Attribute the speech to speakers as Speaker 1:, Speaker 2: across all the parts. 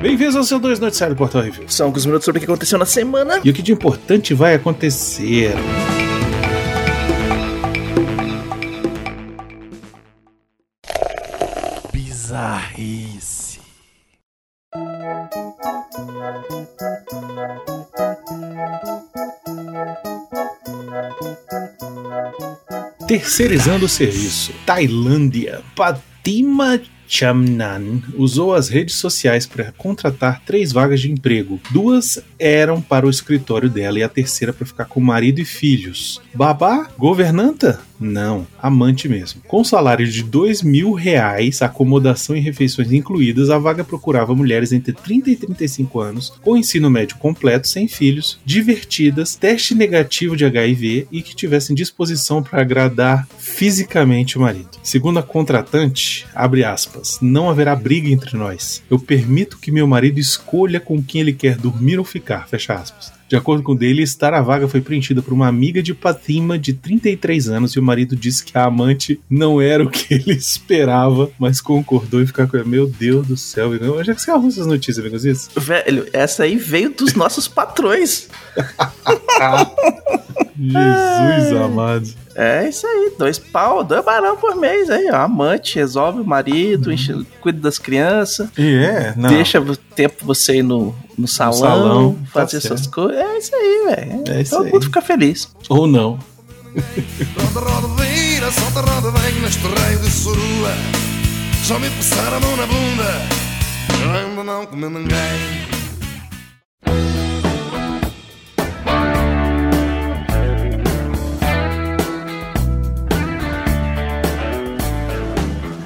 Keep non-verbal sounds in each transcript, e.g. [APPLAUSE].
Speaker 1: Bem-vindos ao seu dois noticiário do Portal Review.
Speaker 2: São alguns minutos sobre o que aconteceu na semana.
Speaker 1: E o que de importante vai acontecer.
Speaker 2: Bizarrice.
Speaker 1: Terceirizando o serviço. Tailândia. Fatima Chamnan usou as redes sociais para contratar três vagas de emprego. Duas eram para o escritório dela e a terceira para ficar com marido e filhos. Babá? Governanta? Não, amante mesmo. Com salário de dois mil reais, acomodação e refeições incluídas, a vaga procurava mulheres entre 30 e 35 anos, com ensino médio completo, sem filhos, divertidas, teste negativo de HIV e que tivessem disposição para agradar fisicamente o marido. Segundo a contratante, abre aspas, não haverá briga entre nós. Eu permito que meu marido escolha com quem ele quer dormir ou ficar, fecha aspas. De acordo com estar a vaga foi preenchida por uma amiga de Fatima de 33 anos e o marido disse que a amante não era o que ele esperava, mas concordou em ficar com ela. Meu Deus do céu, onde é que você arruma essas notícias, amigos? Isso?
Speaker 2: Velho, essa aí veio dos nossos patrões. [LAUGHS]
Speaker 1: Jesus amado.
Speaker 2: É isso aí, dois pau, dois barão por mês aí, ó. Amante, resolve o marido, enche, cuida das crianças.
Speaker 1: E é, não.
Speaker 2: Deixa o tempo você ir no, no salão,
Speaker 1: salão, tá
Speaker 2: fazer
Speaker 1: certo.
Speaker 2: essas coisas. É isso aí, velho.
Speaker 1: É isso
Speaker 2: Todo
Speaker 1: aí.
Speaker 2: mundo fica feliz.
Speaker 1: Ou não.
Speaker 3: Já me passaram a mão na bunda. Eu ainda não comi ninguém.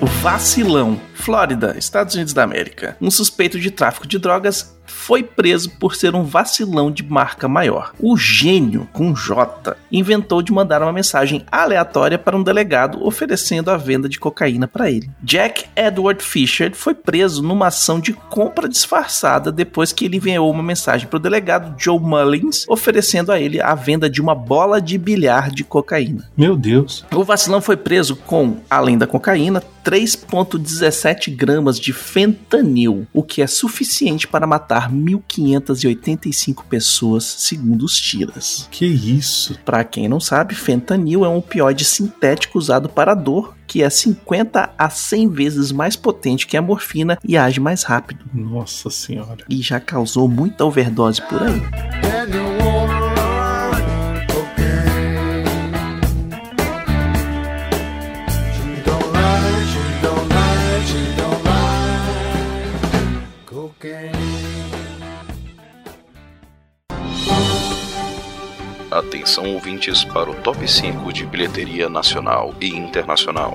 Speaker 2: O vacilão. Flórida, Estados Unidos da América. Um suspeito de tráfico de drogas foi preso por ser um vacilão de marca maior. O gênio, com J, inventou de mandar uma mensagem aleatória para um delegado oferecendo a venda de cocaína para ele. Jack Edward Fisher foi preso numa ação de compra disfarçada depois que ele enviou uma mensagem para o delegado Joe Mullins oferecendo a ele a venda de uma bola de bilhar de cocaína.
Speaker 1: Meu Deus.
Speaker 2: O vacilão foi preso com, além da cocaína, 3,17 gramas de fentanil, o que é suficiente para matar 1.585 pessoas, segundo os tiras.
Speaker 1: Que isso?
Speaker 2: Para quem não sabe, fentanil é um opioide sintético usado para dor, que é 50 a 100 vezes mais potente que a morfina e age mais rápido.
Speaker 1: Nossa senhora.
Speaker 2: E já causou muita overdose por aí.
Speaker 4: Atenção ouvintes para o top 5 de bilheteria nacional e internacional.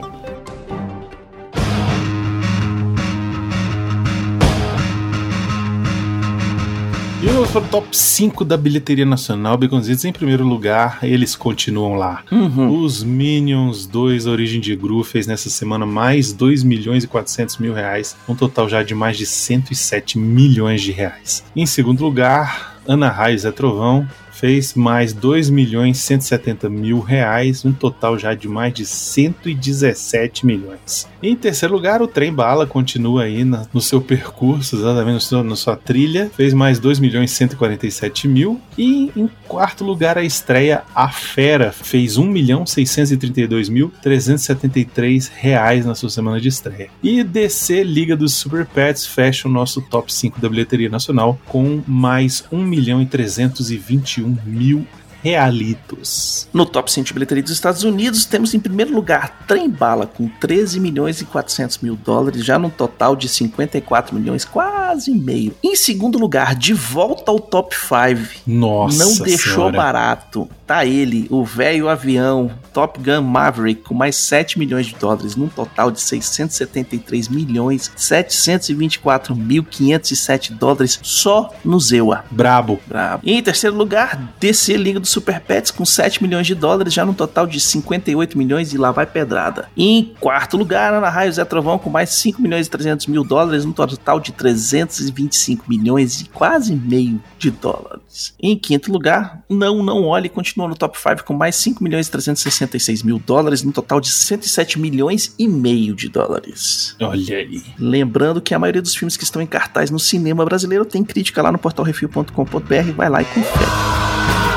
Speaker 1: E vamos para o top 5 da bilheteria nacional, Baconzitos. Em primeiro lugar, eles continuam lá.
Speaker 2: Uhum.
Speaker 1: Os Minions 2 Origem de Gru fez nessa semana mais 2 milhões e 400 mil reais, um total já de mais de 107 milhões de reais. Em segundo lugar, Ana Raio Zé Trovão fez mais 2 milhões e 170 mil reais, um total já de mais de 117 milhões. Em terceiro lugar, o Trem Bala continua aí na- no seu percurso, exatamente seu- na sua trilha, fez mais 2 milhões e 147 mil. E em quarto lugar, a estreia A Fera fez 1 milhão 632 mil 373 reais na sua semana de estreia. E DC Liga dos Super Pets fecha o nosso top 5 da bilheteria nacional com mais 1 milhão e 321 mil realitos.
Speaker 2: No top 100 de bilheteria dos Estados Unidos, temos em primeiro lugar Trem Bala com 13 milhões e 400 mil dólares, já num total de 54 milhões, quase meio. Em segundo lugar, de volta ao top 5.
Speaker 1: Nossa
Speaker 2: Não deixou
Speaker 1: senhora.
Speaker 2: barato. Tá ele, o velho avião Top Gun Maverick com mais 7 milhões de dólares, num total de 673 milhões 724 mil 507 dólares só no Zewa.
Speaker 1: Brabo.
Speaker 2: Brabo. E em terceiro lugar, DC Liga dos Super Pets com 7 milhões de dólares, já no total de 58 milhões e lá vai pedrada. E em quarto lugar, Ana Raio Zé Trovão com mais 5 milhões e 300 mil dólares, no total de 325 milhões e quase meio de dólares. E em quinto lugar, Não Não Olhe continua continuou no top 5 com mais 5 milhões e 366 mil dólares, no total de 107 milhões e meio de dólares.
Speaker 1: Olha aí.
Speaker 2: Lembrando que a maioria dos filmes que estão em cartaz no cinema brasileiro tem crítica lá no portalrefil.com.br, vai lá e confere.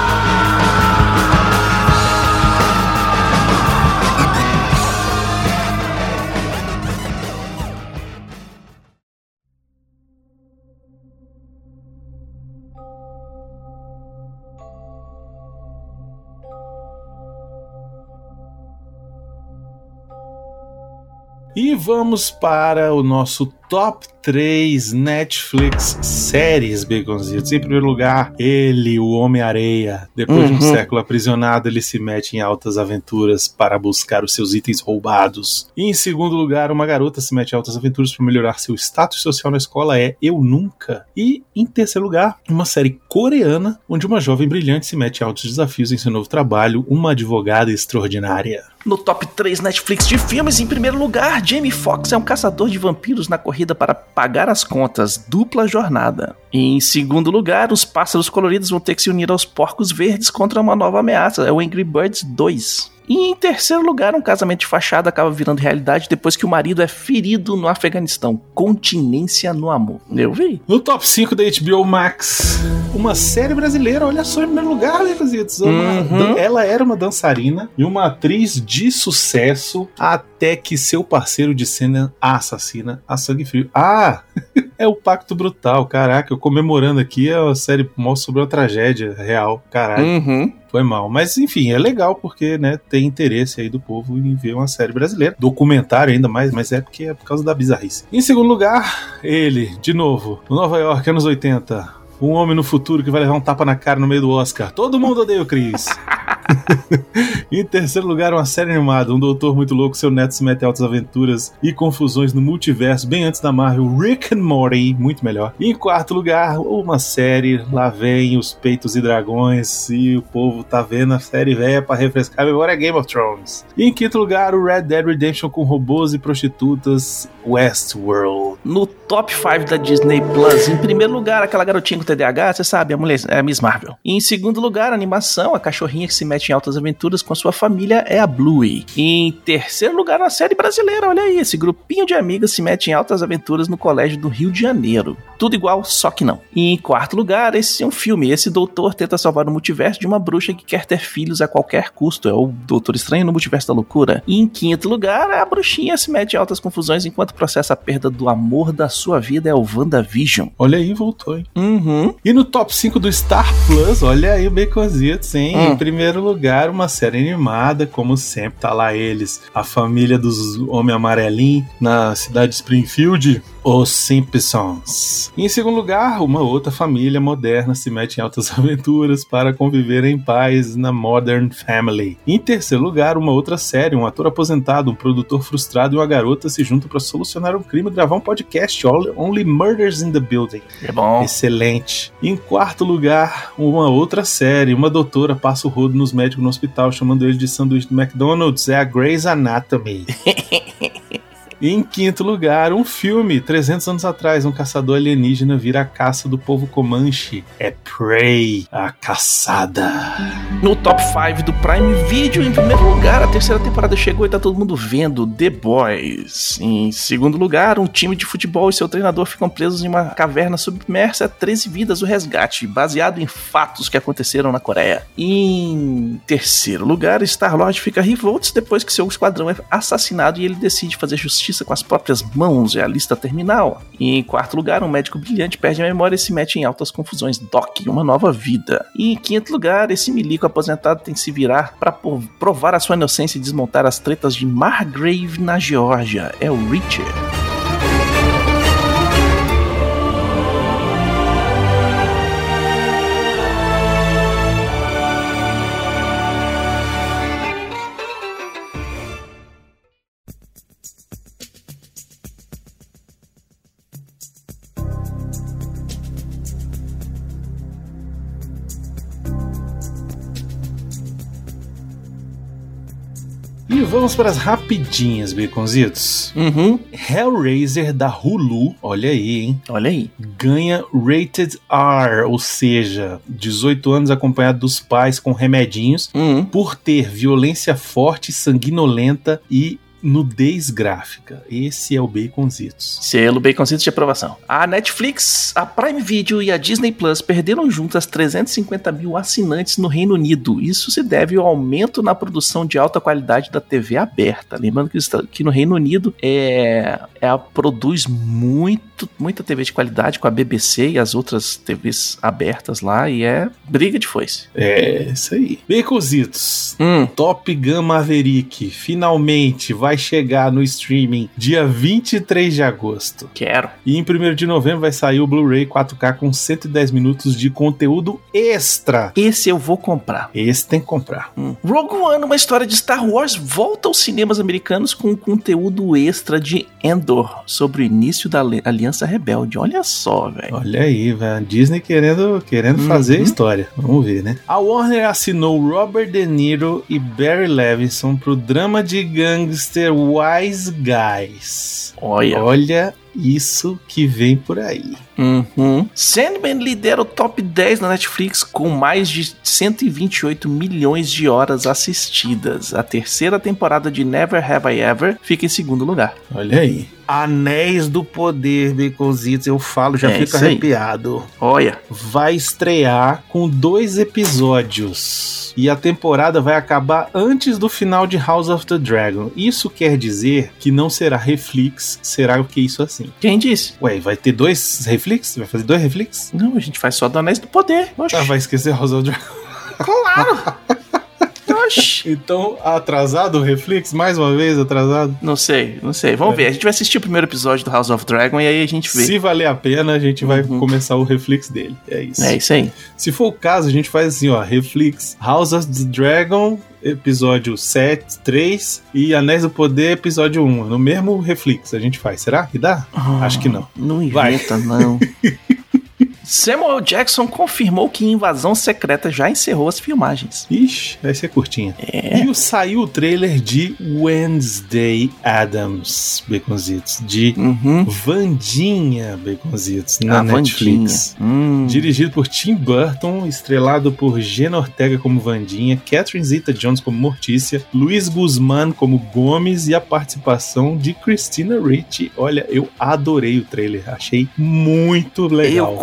Speaker 1: E vamos para o nosso top 3 Netflix séries, Baconzitos. Em primeiro lugar, ele, o Homem-Areia. Depois de um
Speaker 2: Uhum.
Speaker 1: século aprisionado, ele se mete em altas aventuras para buscar os seus itens roubados. E em segundo lugar, uma garota se mete em altas aventuras para melhorar seu status social na escola é Eu Nunca. E em terceiro lugar, uma série coreana onde uma jovem brilhante se mete em altos desafios em seu novo trabalho, uma advogada extraordinária.
Speaker 2: No top 3 Netflix de filmes, em primeiro lugar, Jamie Foxx é um caçador de vampiros na corrida para pagar as contas, dupla jornada. Em segundo lugar, os pássaros coloridos vão ter que se unir aos porcos verdes contra uma nova ameaça, é o Angry Birds 2. E em terceiro lugar, um casamento de fachada acaba virando realidade depois que o marido é ferido no Afeganistão. Continência no amor. Eu vi.
Speaker 1: No top 5 da HBO Max, uma série brasileira, olha só, em primeiro lugar, Levazitos.
Speaker 2: Uhum.
Speaker 1: Ela era uma dançarina e uma atriz de sucesso até que seu parceiro de cena a assassina a sangue frio. Ah! [LAUGHS] É o Pacto Brutal, caraca, eu comemorando aqui é uma série mostra sobre uma tragédia real, caralho.
Speaker 2: Uhum.
Speaker 1: Foi mal. Mas enfim, é legal porque, né, tem interesse aí do povo em ver uma série brasileira. Documentário ainda mais, mas é porque é por causa da bizarrice. Em segundo lugar, ele, de novo, no Nova York, anos 80. Um homem no futuro que vai levar um tapa na cara no meio do Oscar. Todo mundo odeia o Chris. [LAUGHS] [LAUGHS] em terceiro lugar, uma série animada. Um doutor muito louco, seu neto se mete em altas aventuras e confusões no multiverso, bem antes da Marvel. Rick and Morty, muito melhor. E em quarto lugar, uma série. Lá vem os peitos e dragões. E o povo tá vendo a série velha pra refrescar a memória Game of Thrones. E em quinto lugar, o Red Dead Redemption com robôs e prostitutas Westworld.
Speaker 2: No top 5 da Disney Plus, em primeiro lugar, aquela garotinha com TDAH, você sabe, a mulher é a Miss Marvel. E em segundo lugar, a animação, a cachorrinha que se mete em altas aventuras com a sua família é a Bluey. Em terceiro lugar, a série brasileira, olha aí, esse grupinho de amigas se mete em altas aventuras no colégio do Rio de Janeiro. Tudo igual, só que não. E em quarto lugar, esse é um filme. Esse doutor tenta salvar o multiverso de uma bruxa que quer ter filhos a qualquer custo. É o Doutor Estranho no Multiverso da Loucura. E em quinto lugar, a bruxinha se mete em altas confusões enquanto processa a perda do amor da sua vida. É o WandaVision.
Speaker 1: Olha aí, voltou, hein?
Speaker 2: Uhum.
Speaker 1: E no top 5 do Star Plus, olha aí o Baconzitos, hein?
Speaker 2: Hum.
Speaker 1: Em primeiro lugar, uma série animada, como sempre, tá lá eles, a família dos Homem Amarelinho, na cidade de Springfield, os Simpsons. Em segundo lugar, uma outra família moderna se mete em altas [LAUGHS] aventuras para conviver em paz na Modern Family. Em terceiro lugar, uma outra série, um ator aposentado, um produtor frustrado e uma garota se juntam para solucionar um crime e gravar um podcast, Only Murders in the Building.
Speaker 2: É bom.
Speaker 1: Excelente. Em quarto lugar, uma outra série. Uma doutora passa o rodo nos médicos no hospital, chamando ele de sanduíche do McDonald's. É a Grey's Anatomy. [LAUGHS] E em quinto lugar, um filme. 300 anos atrás, um caçador alienígena vira a caça do povo Comanche. É Prey, a caçada.
Speaker 2: No top 5 do Prime Video, em primeiro lugar, a terceira temporada chegou e tá todo mundo vendo The Boys. Em segundo lugar, um time de futebol e seu treinador ficam presos em uma caverna submersa a 13 vidas o resgate, baseado em fatos que aconteceram na Coreia. Em terceiro lugar, Star-Lord fica revoltos depois que seu esquadrão é assassinado e ele decide fazer justiça com as próprias mãos, é a lista terminal. E em quarto lugar, um médico brilhante perde a memória e se mete em altas confusões. Doc, uma nova vida. E em quinto lugar, esse milico aposentado tem que se virar para provar a sua inocência e desmontar as tretas de Margrave na Geórgia. É o Richard.
Speaker 1: Vamos para as rapidinhas, Baconzitos.
Speaker 2: Uhum.
Speaker 1: Hellraiser da Hulu, olha aí, hein?
Speaker 2: Olha aí.
Speaker 1: Ganha Rated R, ou seja, 18 anos acompanhado dos pais com remedinhos,
Speaker 2: Uhum.
Speaker 1: por ter violência forte, sanguinolenta e nudez gráfica. Esse é o Baconzitos.
Speaker 2: Selo Baconzitos de aprovação. A Netflix, a Prime Video e a Disney Plus perderam juntas 350 mil assinantes no Reino Unido. Isso se deve ao aumento na produção de alta qualidade da TV aberta. Lembrando que, que no Reino Unido é, é produz muito, muita TV de qualidade com a BBC e as outras TVs abertas lá e é briga de foice.
Speaker 1: É, isso aí. Baconzitos.
Speaker 2: Hum,
Speaker 1: Top Gun Maverick finalmente vai chegar no streaming dia 23 de agosto.
Speaker 2: quero.
Speaker 1: E em 1 de novembro vai sair o Blu-ray 4K com 110 minutos de conteúdo extra.
Speaker 2: Esse eu vou comprar.
Speaker 1: Esse tem que comprar.
Speaker 2: Hum. Rogue One, uma história de Star Wars, volta aos cinemas americanos com conteúdo extra de Endor sobre o início da ali- Aliança Rebelde. Olha só, velho.
Speaker 1: Olha aí, velho. Disney querendo, querendo
Speaker 2: Uhum.
Speaker 1: fazer história. Vamos ver, né? A Warner assinou Robert De Niro e Barry Levinson pro drama de gangster Wise Guys.
Speaker 2: Olha.
Speaker 1: Olha isso que vem por aí.
Speaker 2: Uhum. Sandman lidera o top 10 na Netflix com mais de 128 milhões de horas assistidas. A terceira temporada de Never Have I Ever fica em segundo lugar.
Speaker 1: Olha aí. Anéis do Poder, Baconzitos, eu falo, já
Speaker 2: É
Speaker 1: fico
Speaker 2: aí.
Speaker 1: arrepiado.
Speaker 2: Olha.
Speaker 1: Vai estrear com dois episódios. E a temporada vai acabar antes do final de House of the Dragon. Isso quer dizer que não será Reflex, será o que isso assim?
Speaker 2: Quem disse?
Speaker 1: Ué, vai ter dois Reflex? Vai fazer dois Reflex?
Speaker 2: Não, a gente faz só do Anéis do Poder. Oxi.
Speaker 1: Ah, vai esquecer House of Dragon.
Speaker 2: Claro. [LAUGHS] Oxi.
Speaker 1: Então, atrasado o Reflex? Mais uma vez atrasado?
Speaker 2: Não sei, não sei. Vamos
Speaker 1: É.
Speaker 2: ver. A gente vai assistir o primeiro episódio do House of Dragon e aí a gente vê.
Speaker 1: Se valer a pena, a gente vai
Speaker 2: Uhum.
Speaker 1: começar o Reflex dele. É isso.
Speaker 2: É isso aí.
Speaker 1: Se for o caso, a gente faz assim, ó, Reflex House of the Dragon, episódio 7, 3 e Anéis do Poder, episódio 1. No mesmo Reflex a gente faz. Será que dá? Acho que não.
Speaker 2: Não
Speaker 1: Vai.
Speaker 2: inventa, não. [LAUGHS] Samuel Jackson confirmou que Invasão Secreta já encerrou as filmagens.
Speaker 1: Ixi, vai ser curtinha.
Speaker 2: É.
Speaker 1: E saiu o trailer de Wednesday Adams, Baconzitos, de
Speaker 2: Uhum.
Speaker 1: Vandinha, Baconzitos, na
Speaker 2: a
Speaker 1: Netflix.
Speaker 2: Hum.
Speaker 1: Dirigido por Tim Burton, estrelado por Jenna Ortega como Vandinha, Catherine Zeta-Jones como Mortícia, Luiz Guzmán como Gomes e a participação de Christina Ricci. Olha, eu adorei o trailer, achei muito
Speaker 2: Eu
Speaker 1: legal.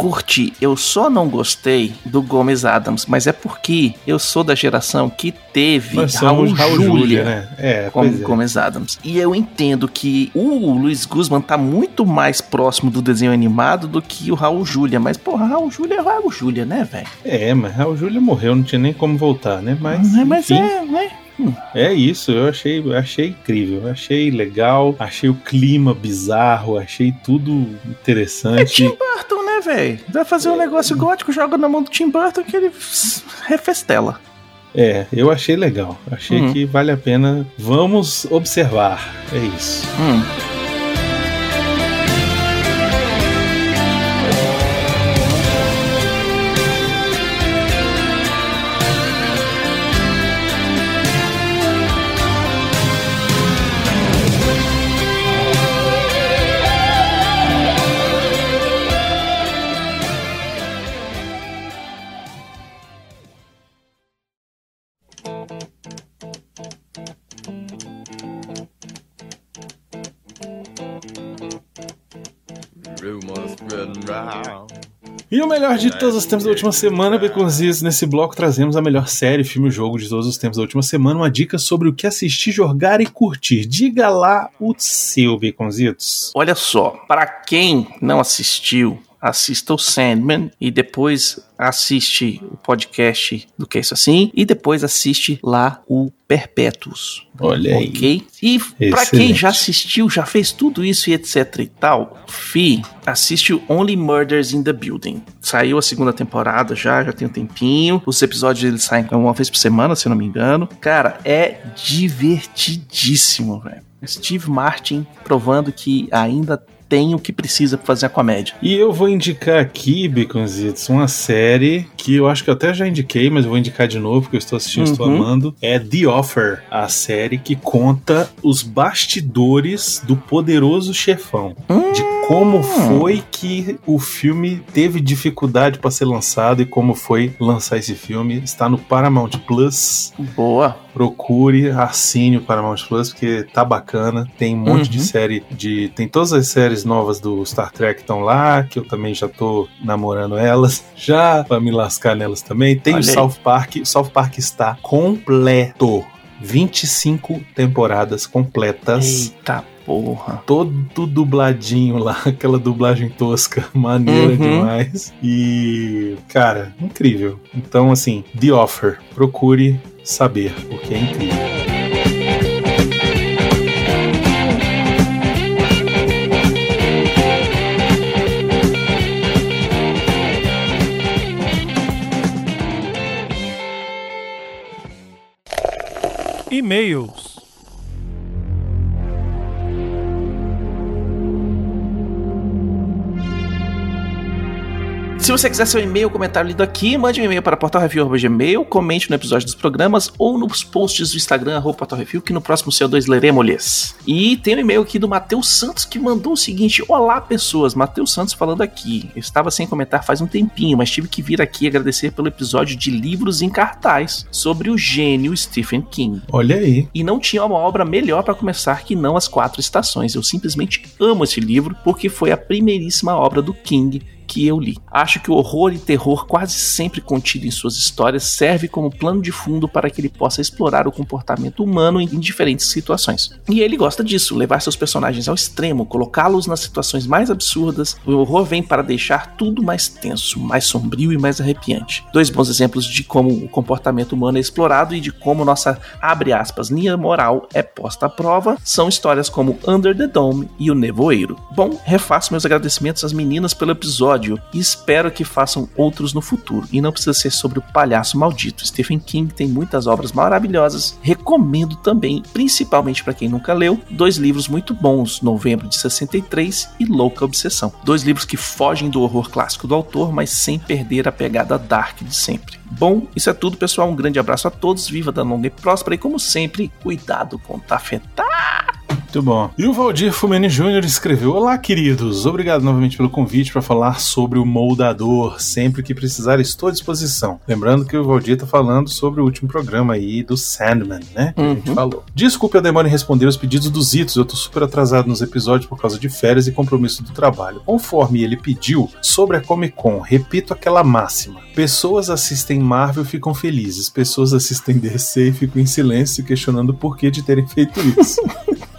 Speaker 2: Eu só não gostei do Gomes Adams, mas é porque eu sou da geração que teve Raul,
Speaker 1: Raul
Speaker 2: Júlia
Speaker 1: né? É,
Speaker 2: como
Speaker 1: é.
Speaker 2: Gomes Adams. E eu entendo que o Luiz Guzman tá muito mais próximo do desenho animado do que o Raul Júlia, mas porra, Raul Júlia é Raul Júlia, né, velho?
Speaker 1: É, mas Raul Júlia morreu, não tinha nem como voltar, né? Mas,
Speaker 2: mas
Speaker 1: enfim,
Speaker 2: é, né?
Speaker 1: é isso, eu achei, achei incrível, achei legal, achei o clima bizarro, achei tudo
Speaker 2: É
Speaker 1: interessante.
Speaker 2: Tim Burton, né, velho? Vai fazer um negócio gótico, joga na mão do Tim Burton que ele refestela.
Speaker 1: É, eu achei legal. Achei
Speaker 2: Uhum.
Speaker 1: que vale a pena. Vamos observar. É isso.
Speaker 2: Hum.
Speaker 1: Melhor de todos os tempos da última semana, Baconzitos. Nesse bloco trazemos a melhor série, filme jogo de todos os tempos da última semana. Uma dica sobre o que assistir, jogar e curtir. Diga lá o seu, Baconzitos.
Speaker 2: Olha só, para quem não assistiu, assista o Sandman e depois assiste o podcast do Que é Isso Assim e depois assiste lá o Perpétuos.
Speaker 1: Olha aí.
Speaker 2: Ok? E pra
Speaker 1: Excelente.
Speaker 2: quem já assistiu, já fez tudo isso e etc e tal, fi, assiste o Only Murders in the Building. Saiu a segunda temporada já, já tem um tempinho. Os episódios eles saem uma vez por semana, se eu não me engano. Cara, é divertidíssimo, velho. Steve Martin provando que ainda tem o que precisa pra fazer a comédia.
Speaker 1: E eu vou indicar aqui, Baconzitos, uma série que eu acho que eu até já indiquei, mas eu vou indicar de novo, porque eu estou assistindo, estou
Speaker 2: Uhum.
Speaker 1: amando. É The Offer, a série que conta os bastidores do poderoso chefão. De como foi que o filme teve dificuldade para ser lançado e como foi lançar esse filme. Está no Paramount Plus.
Speaker 2: Boa.
Speaker 1: Procure, assine o Paramount Plus, porque tá bacana. Tem um monte de
Speaker 2: Uhum.
Speaker 1: série de. Tem todas as séries novas do Star Trek que estão lá, que eu também já tô namorando elas, [LAUGHS] já pra me lascar nelas também. Tem
Speaker 2: Olha
Speaker 1: o
Speaker 2: aí.
Speaker 1: South Park. O South Park está completo. 25 temporadas completas.
Speaker 2: Eita porra.
Speaker 1: Todo dubladinho lá, [LAUGHS] aquela dublagem tosca, [LAUGHS] maneira
Speaker 2: Uhum.
Speaker 1: demais. E, cara, incrível. Então, assim, The Offer, procure saber, porque é incrível.
Speaker 5: E-mails.
Speaker 2: Se você quiser seu e-mail, comentário lido aqui, mande um e-mail para portalrefil.gmail, comente no episódio dos programas ou nos posts do Instagram, portalrefil, que no próximo CO2 leremos-lhes. E tem um e-mail aqui do Matheus Santos que mandou o seguinte: Olá, pessoas, Matheus Santos falando aqui. Eu estava sem comentar faz um tempinho, mas tive que vir aqui agradecer pelo episódio de livros em cartaz sobre o gênio Stephen King.
Speaker 1: Olha aí.
Speaker 2: E não tinha uma obra melhor para começar que não As Quatro Estações. Eu simplesmente amo esse livro porque foi a primeiríssima obra do King que eu li. Acho que o horror e terror quase sempre contido em suas histórias serve como plano de fundo para que ele possa explorar o comportamento humano em diferentes situações. E ele gosta disso, levar seus personagens ao extremo, colocá-los nas situações mais absurdas. O horror vem para deixar tudo mais tenso, mais sombrio e mais arrepiante. Dois bons exemplos de como o comportamento humano é explorado e de como nossa, abre aspas, linha moral é posta à prova são histórias como Under the Dome e O Nevoeiro. Bom, refaço meus agradecimentos às meninas pelo episódio e espero que façam outros no futuro. E não precisa ser sobre o palhaço maldito. Stephen King tem muitas obras maravilhosas. Recomendo também, principalmente para quem nunca leu, dois livros muito bons, Novembro de 63 e Louca Obsessão. Dois livros que fogem do horror clássico do autor, mas sem perder a pegada dark de sempre. Bom, isso é tudo, pessoal. Um grande abraço a todos. Viva da longa e próspera. E como sempre, cuidado com o tafetá.
Speaker 1: Muito bom. E o Valdir Fumeni Júnior escreveu: Olá, queridos. Obrigado novamente pelo convite para falar sobre o moldador. Sempre que precisar, estou à disposição. Lembrando que o Valdir tá falando sobre o último programa aí do Sandman, né? Que a gente
Speaker 2: Uhum.
Speaker 1: falou. Desculpe a demora em responder os pedidos dos Itos. Eu tô super atrasado nos episódios por causa de férias e compromisso do trabalho. Conforme ele pediu, sobre a Comic Con, repito aquela máxima: pessoas assistem Marvel e ficam felizes, pessoas assistem DC e ficam em silêncio, questionando o porquê de terem feito isso. [LAUGHS]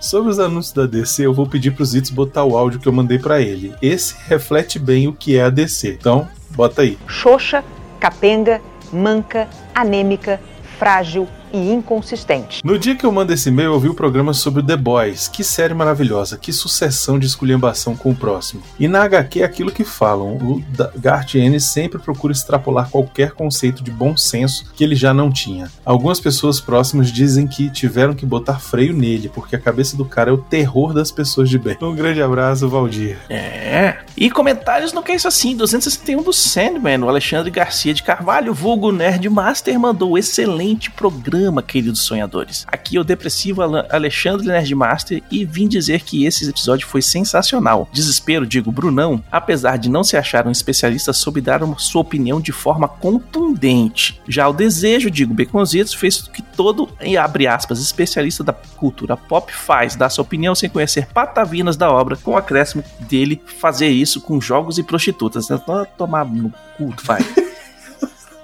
Speaker 1: Sobre os anúncios da DC, eu vou pedir pros Itos botar o áudio que eu mandei pra ele. Esse reflete bem o que é a DC. Então, bota aí.
Speaker 6: xoxa, capenga, manca, anêmica, frágil e inconsistente.
Speaker 1: No dia que eu mando esse e-mail, eu vi o programa sobre o The Boys. Que série maravilhosa, que sucessão de esculhambação com o próximo. E na HQ é aquilo que falam. O Garth Ennis sempre procura extrapolar qualquer conceito de bom senso que ele já não tinha. Algumas pessoas próximas dizem que tiveram que botar freio nele, porque a cabeça do cara é o terror das pessoas de bem. Um grande abraço, Valdir.
Speaker 2: É. E comentários no que é isso assim, 261 do Sandman, o Alexandre Garcia de Carvalho, vulgo Nerd Master, mandou excelente programa, queridos sonhadores. Aqui é o depressivo Alexandre Nerd Master e vim dizer que esse episódio foi sensacional. Desespero, digo, Brunão, apesar de não se achar um especialista, soube dar sua opinião de forma contundente. Já o desejo, digo, Baconzitos, fez que todo, abre aspas, especialista da cultura pop faz, dar sua opinião sem conhecer patavinas da obra, com o acréscimo dele fazer isso com jogos e prostitutas. Vai Tomar no cu, vai.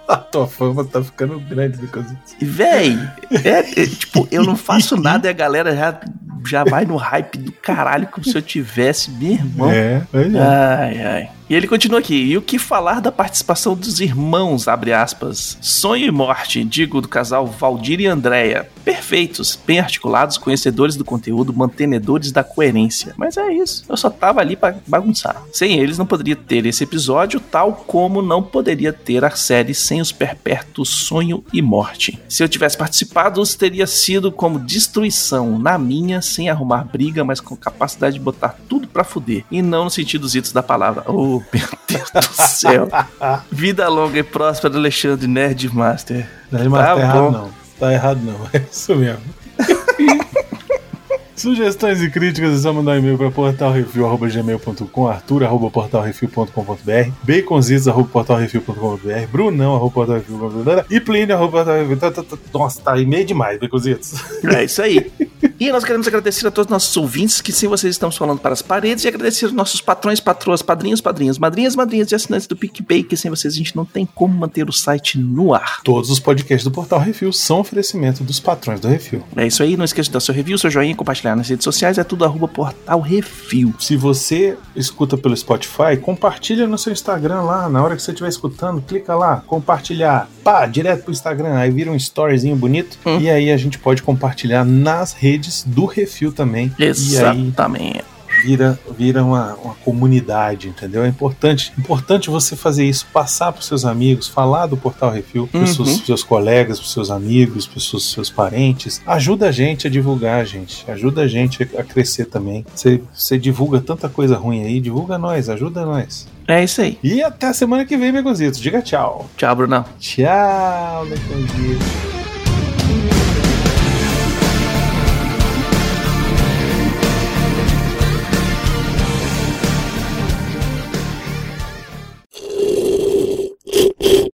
Speaker 1: A tua fama tá ficando grande.
Speaker 2: E, Véi, é, é, tipo, eu não faço [LAUGHS] nada e a galera já, já vai no hype do caralho como se eu tivesse, meu irmão.
Speaker 1: É, pois é.
Speaker 2: Ai, ai. E ele continua aqui. E o que falar da participação dos irmãos, abre aspas, Sonho e Morte, digo, do casal Valdir e Andréia. Perfeitos, bem articulados, conhecedores do conteúdo, mantenedores da coerência. Mas é isso. Eu só tava ali pra bagunçar. Sem eles não poderia ter esse episódio, tal como não poderia ter a série sem os perpétuos Sonho e Morte. Se eu tivesse participado, teria sido como destruição, na minha, sem arrumar briga, mas com capacidade de botar tudo pra fuder. E não no sentido dos da palavra. Oh, meu Deus do céu. [LAUGHS] Vida longa e próspera, Alexandre Nerdmaster.
Speaker 1: Nerdmaster
Speaker 2: Tá
Speaker 1: tá errado não. Tá errado não. É isso mesmo. [LAUGHS] Sugestões e críticas é só mandar um e-mail para portalrefil.gmail.com, arthur.portalrefil.com.br, baconzitos.portalrefil.com.br, brunão.portalrefil.com.br e plínio.portalrefil. Nossa, tá e-mail demais, baconzitos.
Speaker 2: É isso aí. [LAUGHS] E nós queremos agradecer a todos os nossos ouvintes que sem vocês estamos falando para as paredes e agradecer aos nossos patrões, patroas, padrinhos, padrinhos, madrinhas, madrinhas e assinantes do PicPay, que sem vocês a gente não tem como manter o site no ar.
Speaker 1: Todos os podcasts do Portal Refil são oferecimento dos patrões do Refil.
Speaker 2: É isso aí, não esqueça de dar seu review, seu joinha, compartilhar nas redes sociais, é tudo arroba portal refil.
Speaker 1: Se você escuta pelo Spotify, compartilha no seu Instagram lá, na hora que você estiver escutando, clica lá, compartilhar, pá, direto pro Instagram, aí vira um storyzinho bonito,
Speaker 2: Hum.
Speaker 1: e aí a gente pode compartilhar nas redes do Refil também. E aí
Speaker 2: Exatamente.
Speaker 1: vira, vira uma, uma comunidade, entendeu? É importante, importante você fazer isso, passar pros seus amigos, falar do Portal Refil pros seus,
Speaker 2: Uhum.
Speaker 1: pros seus colegas, pros seus amigos, pros seus, seus parentes. Ajuda a gente a divulgar, gente. Ajuda a gente a crescer também. Você, divulga tanta coisa ruim aí, divulga nós, ajuda nós.
Speaker 2: É isso aí.
Speaker 1: E até a semana que vem, Begonzitos. Diga tchau.
Speaker 2: Tchau, Brunão.
Speaker 1: Tchau, Begonzitos.